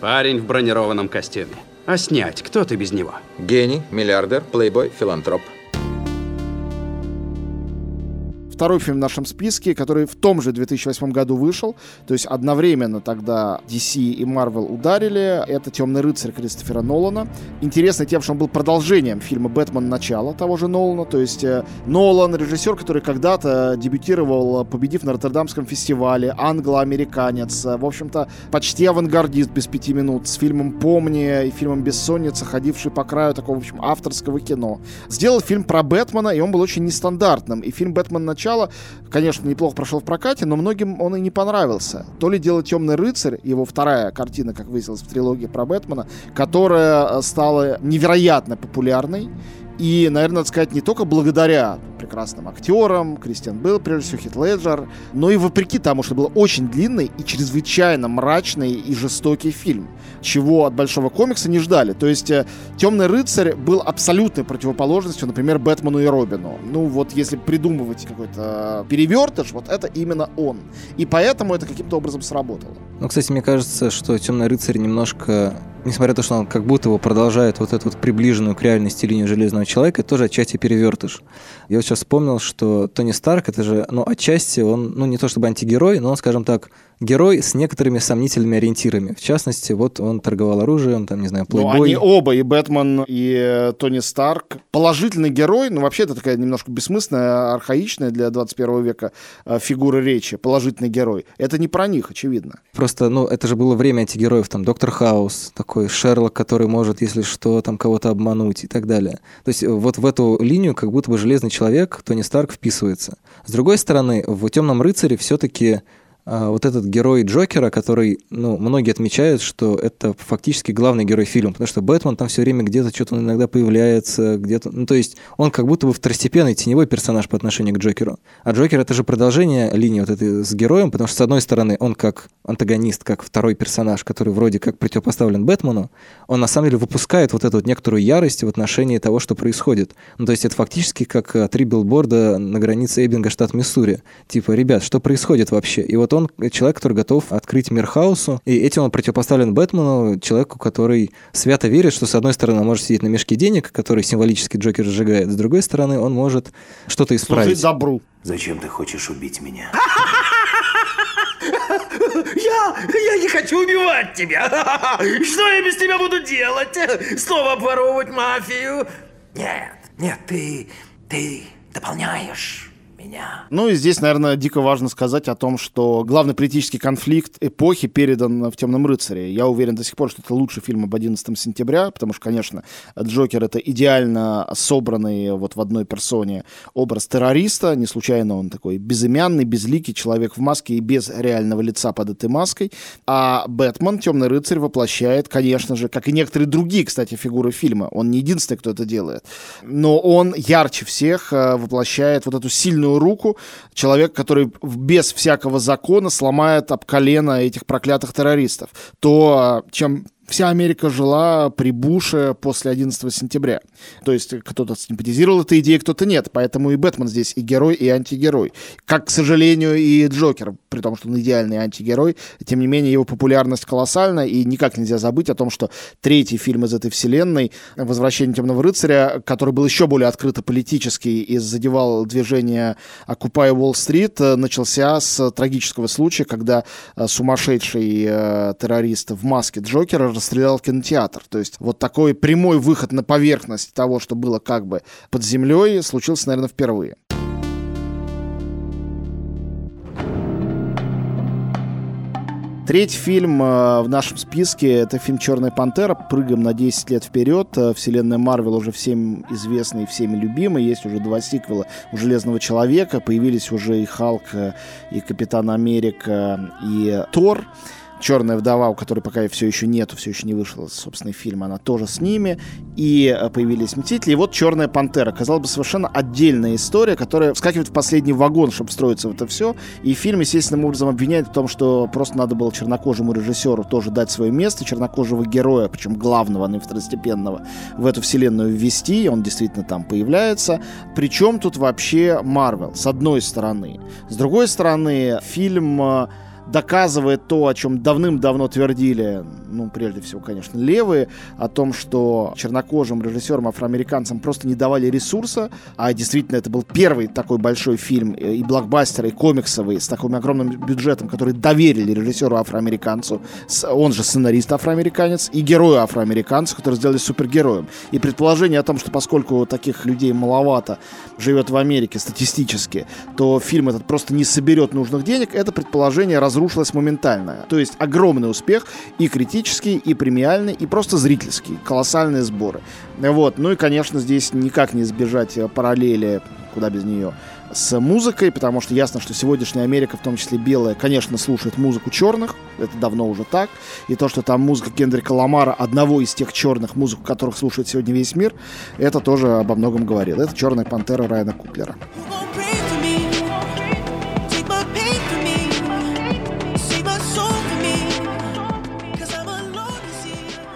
Speaker 4: парень в бронированном костюме. А снять, кто ты без него?
Speaker 3: Гений, миллиардер, плейбой, филантроп.
Speaker 1: Второй фильм в нашем списке, который в том же 2008 году вышел. То есть одновременно тогда DC и Marvel ударили. Это «Темный рыцарь» Кристофера Нолана. Интересно тем, что он был продолжением фильма «Бэтмен. Начало» того же Нолана. То есть э, Нолан, режиссер, который когда-то дебютировал, победив на Роттердамском фестивале, англо-американец. В общем-то, почти авангардист без пяти минут. С фильмом «Помни» и фильмом «Бессонница», ходивший по краю такого, в общем, авторского кино. Сделал фильм про Бэтмена, и он был очень нестандартным. И фильм «Бэтмен. Начало» начала, конечно, неплохо прошел в прокате, но многим он и не понравился. То ли дело «Темный рыцарь», его вторая картина, как выяснилось в трилогии про Бэтмена, которая э, стала невероятно популярной. И, наверное, надо сказать, не только благодаря прекрасным актерам, Кристиан Белл, прежде всего, Хит Леджер, но и вопреки тому, что был очень длинный и чрезвычайно мрачный и жестокий фильм, чего от большого комикса не ждали. То есть э, «Темный рыцарь» был абсолютной противоположностью, например, Бэтмену и Робину. Ну вот если придумывать какой-то перевертыш, вот это именно он. И поэтому это каким-то образом сработало.
Speaker 2: Ну, кстати, мне кажется, что «Темный рыцарь» немножко несмотря на то, что он как будто бы продолжает вот эту вот приближенную к реальности линию Железного Человека, тоже отчасти перевертыш. Я вот сейчас вспомнил, что Тони Старк, это же, ну, отчасти он, ну, не то чтобы антигерой, но он, скажем так, герой с некоторыми сомнительными ориентирами. В частности, вот он торговал оружием, там, не знаю, плейбой.
Speaker 1: Ну, они оба, и Бэтмен, и э, Тони Старк. Положительный герой, ну, вообще это такая немножко бессмысленная, архаичная для 21 века э, фигура речи, положительный герой. Это не про них, очевидно.
Speaker 2: Просто, ну, это же было время антигероев, там, Доктор Хаус, такой Шерлок, который может, если что, там, кого-то обмануть и так далее. То есть вот в эту линию как будто бы Железный Человек, Тони Старк, вписывается. С другой стороны, в «Темном рыцаре» все-таки вот этот герой Джокера, который, ну, многие отмечают, что это фактически главный герой фильма, потому что Бэтмен там все время где-то что-то иногда появляется, где-то, ну, то есть он как будто бы второстепенный теневой персонаж по отношению к Джокеру. А Джокер это же продолжение линии вот этой с героем, потому что с одной стороны он как антагонист, как второй персонаж, который вроде как противопоставлен Бэтмену, он на самом деле выпускает вот эту вот некоторую ярость в отношении того, что происходит. Ну, то есть это фактически как э, три билборда на границе Эббинга, штат Миссури. Типа, ребят, что происходит вообще? И вот он человек, который готов открыть мир хаосу, и этим он противопоставлен Бэтмену, человеку, который свято верит, что с одной стороны он может сидеть на мешке денег, который символически Джокер сжигает, с другой стороны он может что-то исправить. Служить
Speaker 1: добру.
Speaker 5: Зачем ты хочешь убить меня?
Speaker 6: Я, я не хочу убивать тебя. Что я без тебя буду делать? Снова обворовывать мафию?
Speaker 5: Нет, нет, ты, ты дополняешь меня.
Speaker 1: Ну и здесь, наверное, дико важно сказать о том, что главный политический конфликт эпохи передан в «Темном рыцаре». Я уверен до сих пор, что это лучший фильм об 11 сентября, потому что, конечно, Джокер — это идеально собранный вот в одной персоне образ террориста. Не случайно он такой безымянный, безликий человек в маске и без реального лица под этой маской. А Бэтмен, «Темный рыцарь» воплощает, конечно же, как и некоторые другие, кстати, фигуры фильма. Он не единственный, кто это делает. Но он ярче всех э, воплощает вот эту сильную руку человека, который без всякого закона сломает об колено этих проклятых террористов. То, чем вся Америка жила при Буше после 11 сентября. То есть кто-то симпатизировал этой идее, кто-то нет. Поэтому и Бэтмен здесь и герой, и антигерой. Как, к сожалению, и Джокер, при том, что он идеальный антигерой. Тем не менее, его популярность колоссальна, и никак нельзя забыть о том, что третий фильм из этой вселенной «Возвращение темного рыцаря», который был еще более открыто политический и задевал движение «Окупай Уолл-стрит», начался с трагического случая, когда э, сумасшедший э, террорист в маске Джокера расстрелял кинотеатр. То есть вот такой прямой выход на поверхность того, что было как бы под землей, случился, наверное, впервые. Третий фильм э, в нашем списке — это фильм «Черная пантера». Прыгаем на 10 лет вперед. Э, вселенная Марвел уже всем известна и всеми любима. Есть уже два сиквела у «Железного человека». Появились уже и «Халк», э, и «Капитан Америка», и «Тор». Черная вдова, у которой пока все еще нету, все еще не вышел собственный фильм, она тоже с ними. И э, появились Мстители. И вот Черная пантера. Казалось бы, совершенно отдельная история, которая вскакивает в последний вагон, чтобы встроиться в это все. И фильм, естественным образом, обвиняет в том, что просто надо было чернокожему режиссеру тоже дать свое место, чернокожего героя, причем главного, а не второстепенного, в эту вселенную ввести. И он действительно там появляется. Причем тут вообще Марвел, с одной стороны. С другой стороны, фильм э, доказывает то, о чем давным-давно твердили, ну, прежде всего, конечно, левые, о том, что чернокожим режиссерам, афроамериканцам просто не давали ресурса, а действительно это был первый такой большой фильм э, и блокбастер, и комиксовый, с таким огромным бюджетом, который доверили режиссеру афроамериканцу, он же сценарист афроамериканец, и герою афроамериканца, который сделали супергероем. И предположение о том, что поскольку таких людей маловато живет в Америке статистически, то фильм этот просто не соберет нужных денег, это предположение раз разрушилась моментально. То есть огромный успех и критический, и премиальный, и просто зрительский. Колоссальные сборы. Вот. Ну и, конечно, здесь никак не избежать э, параллели, куда без нее, с музыкой, потому что ясно, что сегодняшняя Америка, в том числе белая, конечно, слушает музыку черных, это давно уже так, и то, что там музыка Кендрика Ламара, одного из тех черных музык, которых слушает сегодня весь мир, это тоже обо многом говорит. Это «Черная пантера» Райана Куплера.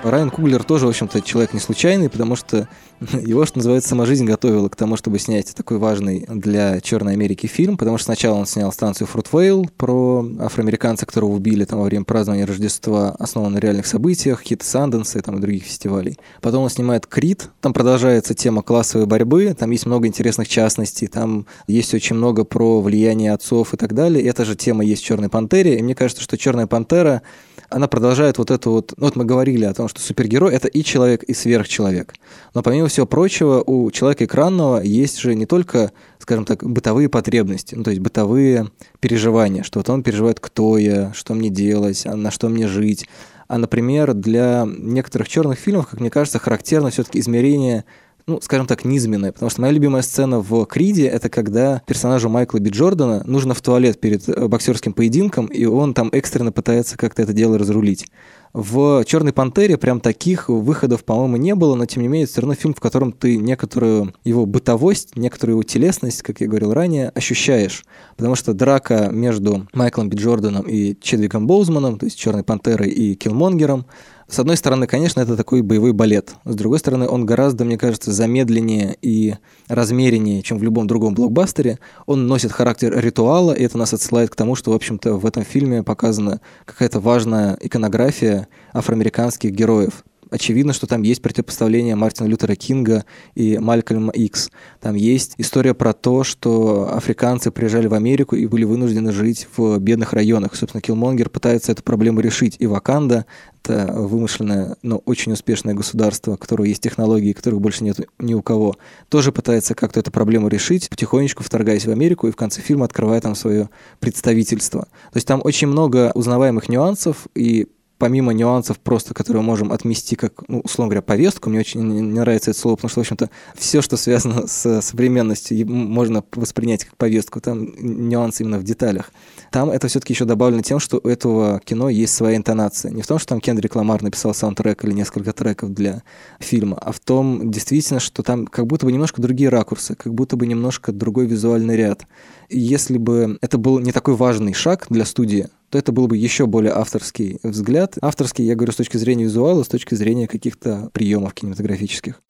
Speaker 2: Райан Куглер тоже, в общем-то, человек не случайный, потому что его, что называется, сама жизнь готовила к тому, чтобы снять такой важный для Черной Америки фильм, потому что сначала он снял станцию Фрутвейл про афроамериканца, которого убили там во время празднования Рождества, основан на реальных событиях, Санденса и, там, и других фестивалей. Потом он снимает Крит, там продолжается тема классовой борьбы, там есть много интересных частностей, там есть очень много про влияние отцов и так далее. Эта же тема есть в Черной Пантере, и мне кажется, что Черная Пантера она продолжает вот эту вот... Ну, вот мы говорили о том, что супергерой — это и человек, и сверхчеловек. Но помимо всего прочего, у человека экранного есть же не только, скажем так, бытовые потребности, ну, то есть бытовые переживания, что вот он переживает, кто я, что мне делать, а на что мне жить. А, например, для некоторых черных фильмов, как мне кажется, характерно все-таки измерение ну, скажем так, низменная. Потому что моя любимая сцена в Криде — это когда персонажу Майкла Би Джордана нужно в туалет перед э, боксерским поединком, и он там экстренно пытается как-то это дело разрулить. В «Черной пантере» прям таких выходов, по-моему, не было, но тем не менее, все равно фильм, в котором ты некоторую его бытовость, некоторую его телесность, как я говорил ранее, ощущаешь. Потому что драка между Майклом Би Джорданом и Чедвиком Боузманом, то есть «Черной пантерой» и Киллмонгером, с одной стороны, конечно, это такой боевой балет. С другой стороны, он гораздо, мне кажется, замедленнее и размереннее, чем в любом другом блокбастере. Он носит характер ритуала, и это нас отсылает к тому, что, в общем-то, в этом фильме показана какая-то важная иконография афроамериканских героев очевидно, что там есть противопоставление Мартина Лютера Кинга и Малькольма Икс. Там есть история про то, что африканцы приезжали в Америку и были вынуждены жить в бедных районах. Собственно, Киллмонгер пытается эту проблему решить. И Ваканда — это вымышленное, но очень успешное государство, у которого есть технологии, которых больше нет ни у кого, тоже пытается как-то эту проблему решить, потихонечку вторгаясь в Америку и в конце фильма открывая там свое представительство. То есть там очень много узнаваемых нюансов, и помимо нюансов просто, которые мы можем отмести как, ну, условно говоря, повестку, мне очень не нравится это слово, потому что, в общем-то, все, что связано с современностью, можно воспринять как повестку, там нюансы именно в деталях. Там это все-таки еще добавлено тем, что у этого кино есть своя интонация. Не в том, что там Кендрик Ламар написал саундтрек или несколько треков для фильма, а в том, действительно, что там как будто бы немножко другие ракурсы, как будто бы немножко другой визуальный ряд. Если бы это был не такой важный шаг для студии, то это был бы еще более авторский взгляд. Авторский, я говорю, с точки зрения визуала, с точки зрения каких-то приемов кинематографических.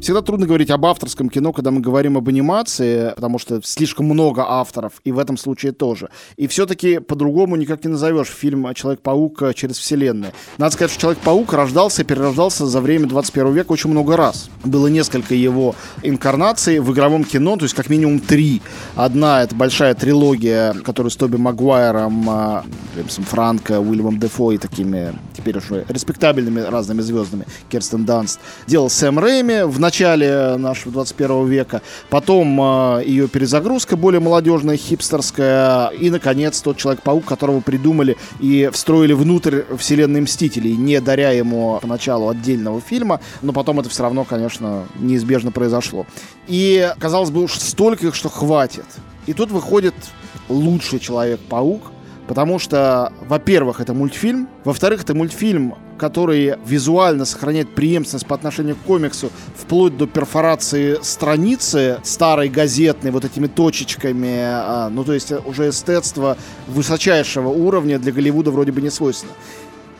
Speaker 1: Всегда трудно говорить об авторском кино, когда мы говорим об анимации, потому что слишком много авторов, и в этом случае тоже. И все-таки по-другому никак не назовешь фильм «Человек-паук через вселенную». Надо сказать, что «Человек-паук» рождался и перерождался за время 21 века очень много раз. Было несколько его инкарнаций в игровом кино, то есть как минимум три. Одна — это большая трилогия, которую с Тоби Магуайром, а, Джеймсом Франко, Уильямом Дефо и такими теперь уже респектабельными разными звездами, Керстен Данст, делал Сэм Рэйми в начале нашего 21 века, потом э, ее перезагрузка более молодежная, хипстерская, и, наконец, тот Человек-паук, которого придумали и встроили внутрь вселенной Мстителей, не даря ему поначалу отдельного фильма, но потом это все равно, конечно, неизбежно произошло. И, казалось бы, уж столько их, что хватит. И тут выходит лучший Человек-паук, Потому что, во-первых, это мультфильм, во-вторых, это мультфильм, который визуально сохраняет преемственность по отношению к комиксу, вплоть до перфорации страницы старой газетной вот этими точечками, а, ну то есть уже эстетство высочайшего уровня для Голливуда вроде бы не свойственно.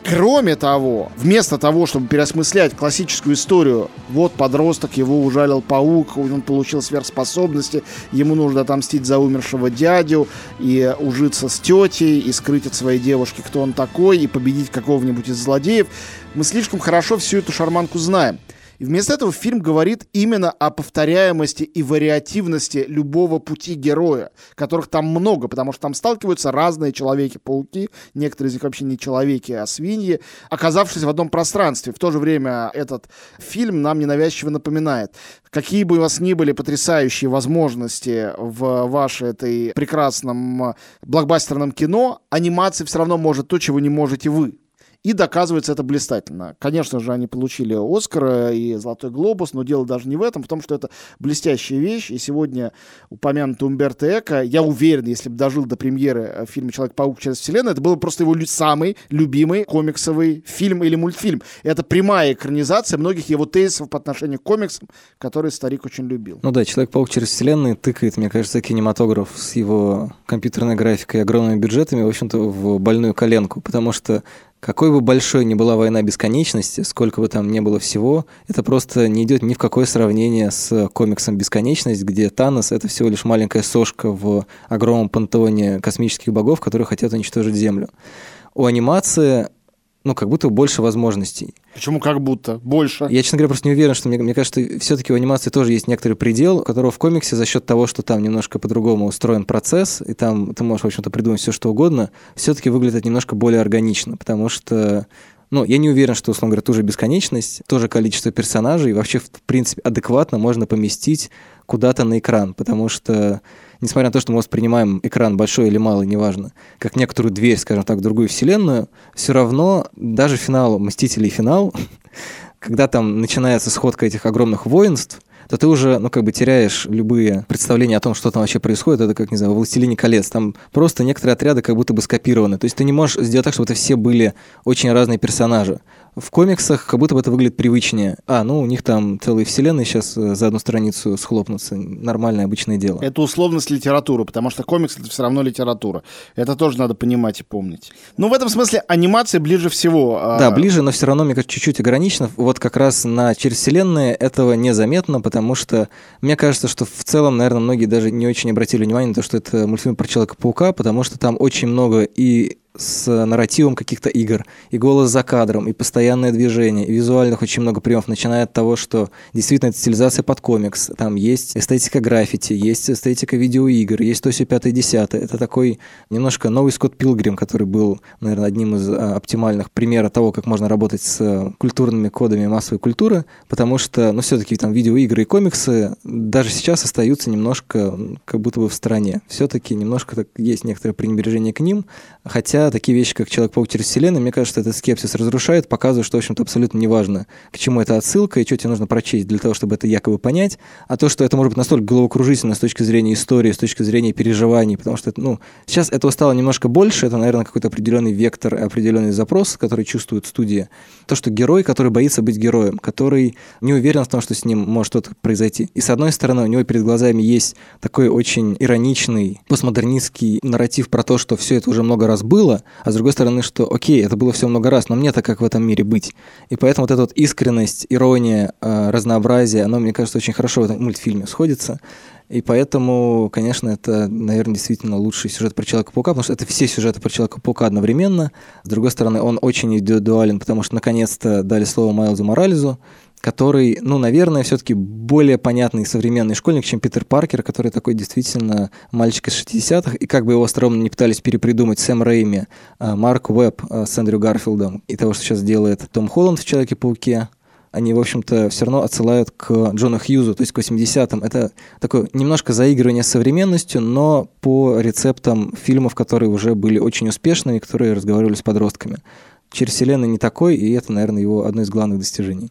Speaker 1: Кроме того, вместо того, чтобы переосмыслять классическую историю, вот подросток, его ужалил паук, он получил сверхспособности, ему нужно отомстить за умершего дядю и ужиться с тетей, и скрыть от своей девушки, кто он такой, и победить какого-нибудь из злодеев, мы слишком хорошо всю эту шарманку знаем. И вместо этого фильм говорит именно о повторяемости и вариативности любого пути героя, которых там много, потому что там сталкиваются разные человеки-пауки, некоторые из них вообще не человеки, а свиньи, оказавшись в одном пространстве. В то же время этот фильм нам ненавязчиво напоминает, какие бы у вас ни были потрясающие возможности в вашей этой прекрасном блокбастерном кино, анимация все равно может то, чего не можете вы. И доказывается это блистательно. Конечно же, они получили Оскара и Золотой Глобус, но дело даже не в этом, в том, что это блестящая вещь. И сегодня упомянутый Умберто Эко, я уверен, если бы дожил до премьеры э, фильма «Человек-паук через вселенную», это был бы просто его самый любимый комиксовый фильм или мультфильм. Это прямая экранизация многих его тезисов по отношению к комиксам, которые старик очень любил.
Speaker 2: Ну да, «Человек-паук через вселенную» тыкает, мне кажется, кинематограф с его компьютерной графикой и огромными бюджетами, в общем-то, в больную коленку, потому что какой бы большой ни была война бесконечности, сколько бы там ни было всего, это просто не идет ни в какое сравнение с комиксом «Бесконечность», где Танос — это всего лишь маленькая сошка в огромном пантеоне космических богов, которые хотят уничтожить Землю. У анимации ну, как будто больше возможностей.
Speaker 1: Почему как будто? Больше?
Speaker 2: Я, честно говоря, просто не уверен, что мне, мне кажется, все-таки у анимации тоже есть некоторый предел, которого в комиксе за счет того, что там немножко по-другому устроен процесс, и там ты можешь, в общем-то, придумать все, что угодно, все-таки выглядит немножко более органично, потому что ну, я не уверен, что, условно говоря, ту же бесконечность, тоже количество персонажей вообще, в принципе, адекватно можно поместить куда-то на экран, потому что несмотря на то, что мы воспринимаем экран большой или малый, неважно, как некоторую дверь, скажем так, в другую вселенную, все равно даже финал «Мстителей» финал, когда там начинается сходка этих огромных воинств, то ты уже, ну, как бы теряешь любые представления о том, что там вообще происходит. Это как, не знаю, «Властелине колец». Там просто некоторые отряды как будто бы скопированы. То есть ты не можешь сделать так, чтобы это все были очень разные персонажи. В комиксах как будто бы это выглядит привычнее. А, ну, у них там целые вселенные сейчас э, за одну страницу схлопнутся. Нормальное, обычное дело.
Speaker 1: Это условность литературы, потому что комикс — это все равно литература. Это тоже надо понимать и помнить. Ну, в этом смысле анимация ближе всего.
Speaker 2: А да, ближе, но все равно, мне кажется, чуть-чуть ограничено. Вот как раз на через вселенные этого незаметно, потому что мне кажется, что в целом, наверное, многие даже не очень обратили внимание на то, что это мультфильм про Человека-паука, потому что там очень много и с нарративом каких-то игр, и голос за кадром, и постоянное движение, и визуальных очень много приемов, начиная от того, что действительно это стилизация под комикс, там есть эстетика граффити, есть эстетика видеоигр, есть то все пятое, десятое. Это такой немножко новый Скотт Пилгрим, который был, наверное, одним из а, оптимальных примеров того, как можно работать с культурными кодами массовой культуры, потому что, ну, все-таки там видеоигры и комиксы даже сейчас остаются немножко как будто бы в стороне. Все-таки немножко так, есть некоторое пренебрежение к ним, хотя такие вещи, как Человек-паук через вселенную, мне кажется, этот скепсис разрушает, показывает, что, в общем-то, абсолютно неважно, к чему это отсылка и что тебе нужно прочесть для того, чтобы это якобы понять, а то, что это может быть настолько головокружительно с точки зрения истории, с точки зрения переживаний, потому что, ну, сейчас этого стало немножко больше, это, наверное, какой-то определенный вектор, определенный запрос, который чувствует студия. То, что герой, который боится быть героем, который не уверен в том, что с ним может что-то произойти. И с одной стороны, у него перед глазами есть такой очень ироничный, постмодернистский нарратив про то, что все это уже много раз было, а с другой стороны, что окей, это было все много раз, но мне-то как в этом мире быть. И поэтому вот эта вот искренность, ирония, э, разнообразие, оно, мне кажется, очень хорошо в этом мультфильме сходится. И поэтому, конечно, это, наверное, действительно лучший сюжет про Человека-паука, потому что это все сюжеты про Человека-паука одновременно. С другой стороны, он очень индивидуален, потому что наконец-то дали слово Майлзу Морализу, который, ну, наверное, все-таки более понятный современный школьник, чем Питер Паркер, который такой действительно мальчик из 60-х, и как бы его остроумно не пытались перепридумать Сэм Рэйми, а, Марк Уэбб а, с Эндрю Гарфилдом и того, что сейчас делает Том Холланд в «Человеке-пауке», они, в общем-то, все равно отсылают к Джону Хьюзу, то есть к 80-м. Это такое немножко заигрывание с современностью, но по рецептам фильмов, которые уже были очень успешными, которые разговаривали с подростками. Через вселенную не такой, и это, наверное, его одно из главных достижений.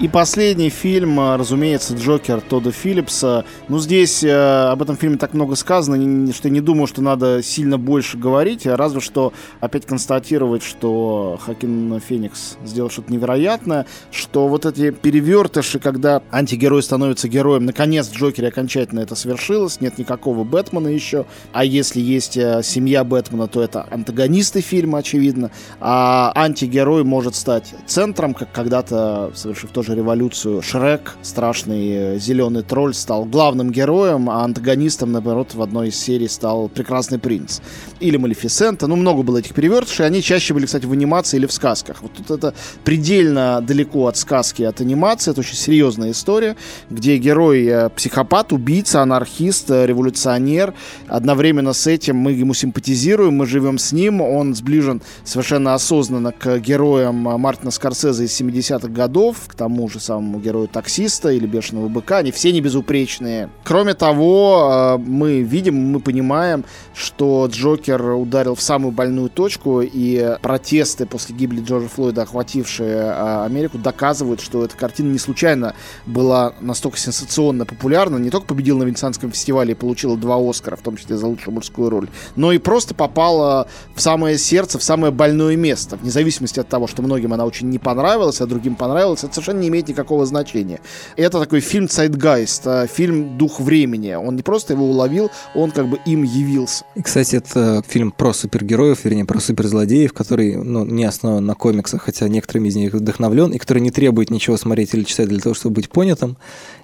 Speaker 1: И последний фильм, а, разумеется, Джокер Тодда Филлипса. Ну, здесь э, об этом фильме так много сказано, что я не думаю, что надо сильно больше говорить, а разве что опять констатировать, что Хакин Феникс сделал что-то невероятное, что вот эти перевертыши, когда антигерой становится героем, наконец Джокере окончательно это свершилось, нет никакого Бэтмена еще, а если есть э, семья Бэтмена, то это антагонисты фильма, очевидно, а антигерой может стать центром, как когда-то, совершив тоже же революцию Шрек, страшный э, зеленый тролль, стал главным героем, а антагонистом, наоборот, в одной из серий стал Прекрасный принц. Или Малефисента. Ну, много было этих перевертышей. Они чаще были, кстати, в анимации или в сказках. Вот тут это предельно далеко от сказки, от анимации. Это очень серьезная история, где герой э, психопат, убийца, анархист, э, революционер. Одновременно с этим мы ему симпатизируем, мы живем с ним. Он сближен совершенно осознанно к героям Мартина Скорсезе из 70-х годов, к тому тому же самому герою таксиста или бешеного быка, они все не безупречные. Кроме того, э, мы видим, мы понимаем, что Джокер ударил в самую больную точку, и протесты после гибели Джорджа Флойда, охватившие э, Америку, доказывают, что эта картина не случайно была настолько сенсационно популярна, не только победила на Венецианском фестивале и получила два Оскара, в том числе за лучшую мужскую роль, но и просто попала в самое сердце, в самое больное место, вне зависимости от того, что многим она очень не понравилась, а другим понравилась, это совершенно не имеет никакого значения. Это такой фильм «Цайтгайст», а, фильм «Дух времени». Он не просто его уловил, он как бы им явился.
Speaker 2: И, кстати, это фильм про супергероев, вернее, про суперзлодеев, который ну, не основан на комиксах, хотя некоторыми из них вдохновлен, и который не требует ничего смотреть или читать для того, чтобы быть понятым.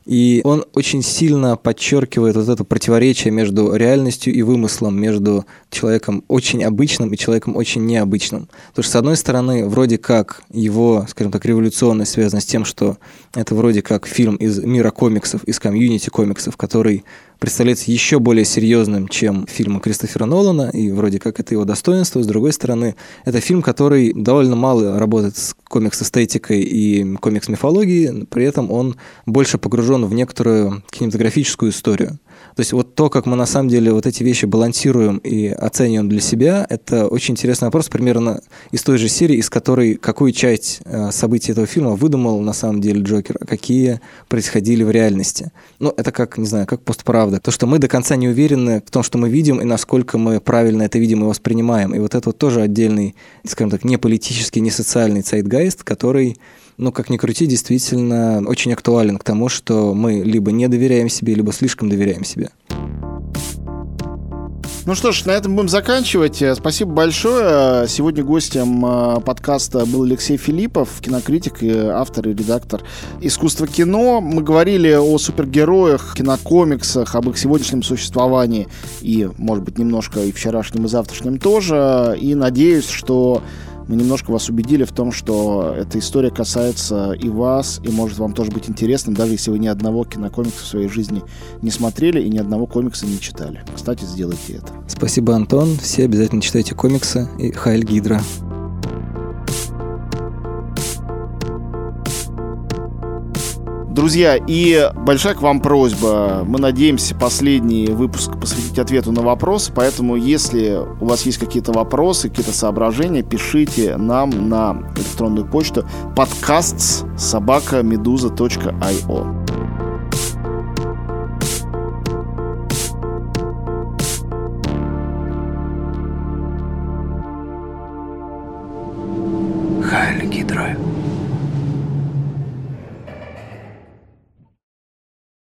Speaker 2: И он очень сильно подчеркивает вот это противоречие между реальностью и вымыслом, между человеком очень обычным и человеком очень необычным. Потому что, с одной стороны, вроде как его, скажем так, революционность связана с тем, что это вроде как фильм из мира комиксов, из комьюнити комиксов, который представляется еще более серьезным, чем фильмы Кристофера Нолана, и вроде как это его достоинство. С другой стороны, это фильм, который довольно мало работает с комикс-эстетикой и комикс-мифологией, при этом он больше погружен в некоторую кинематографическую историю. То есть вот то, как мы на самом деле вот эти вещи балансируем и оцениваем для себя, это очень интересный вопрос, примерно из той же серии, из которой какую часть э, событий этого фильма выдумал на самом деле Джокер, а какие происходили в реальности. Ну, это как, не знаю, как постправда. То, что мы до конца не уверены в том, что мы видим, и насколько мы правильно это видим и воспринимаем. И вот это вот тоже отдельный, скажем так, не политический, не социальный цайтгайст, который ну, как ни крути, действительно очень актуален к тому, что мы либо не доверяем себе, либо слишком доверяем себе.
Speaker 1: Ну что ж, на этом будем заканчивать. Спасибо большое. Сегодня гостем э, подкаста был Алексей Филиппов, кинокритик, автор и редактор искусства кино. Мы говорили о супергероях, кинокомиксах, об их сегодняшнем существовании и, может быть, немножко и вчерашнем, и завтрашнем тоже. И надеюсь, что мы немножко вас убедили в том, что эта история касается и вас, и может вам тоже быть интересным, даже если вы ни одного кинокомикса в своей жизни не смотрели и ни одного комикса не читали. Кстати, сделайте это.
Speaker 2: Спасибо, Антон. Все обязательно читайте комиксы и Хайль Гидра.
Speaker 1: Друзья, и большая к вам просьба. Мы надеемся последний выпуск посвятить ответу на вопросы, поэтому если у вас есть какие-то вопросы, какие-то соображения, пишите нам на электронную почту подкаст собака медуза.io.